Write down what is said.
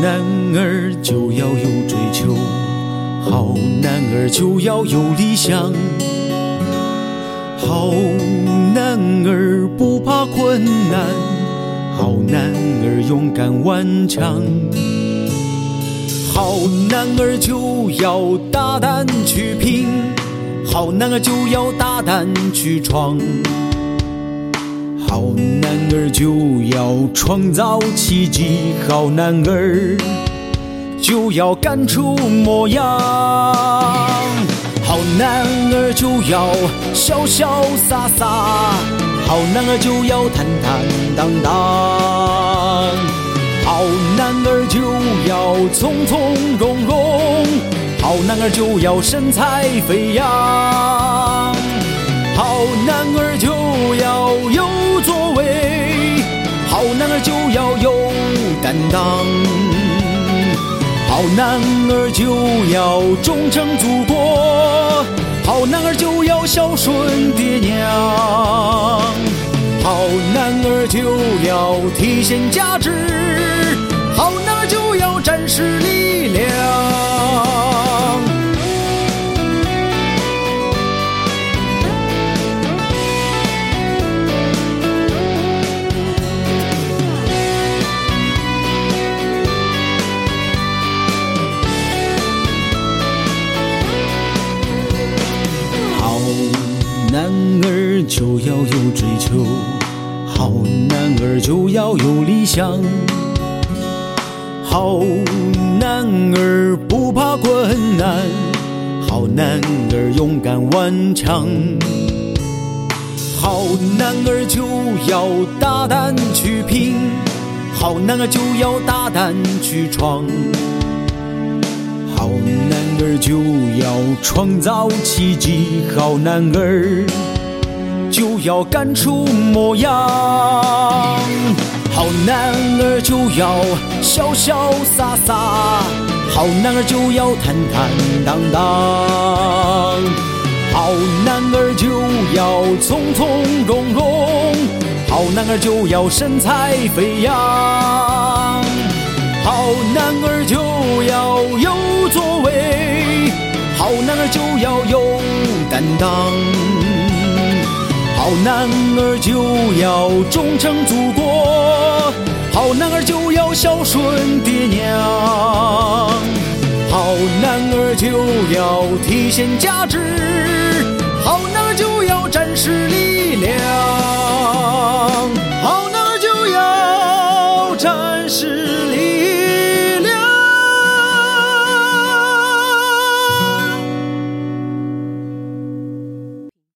男儿就要有追求好男儿就要有理想好男儿不怕困难好男儿勇敢顽强好男儿就要大胆去拼好男儿就要大胆去闯。儿就要创造奇迹，好男儿。就要干出模样，好男儿就要潇潇洒洒，好男儿就要坦坦荡荡，好男儿就要从从容容，好男儿就要神采飞扬，男儿就要有担当。好男儿就要忠诚祖国，好男儿就要孝顺爹娘，好男儿就要体现价值，好男儿就要展示力量。男儿就要有追求，好男儿就要有理想，好男儿不怕困难，好男儿勇敢顽强，好男儿就要大胆去拼，好男儿就要大胆去闯。男儿就要创造奇迹，好男儿就要干出模样，好男儿就要潇潇洒洒，好男儿就要坦坦荡荡，好男儿就要从从容容，好男儿就要神采飞扬，就要有担当，好男儿就要忠诚祖国，好男儿就要孝顺爹娘，好男儿就要体现价值，好男儿就要展示力量。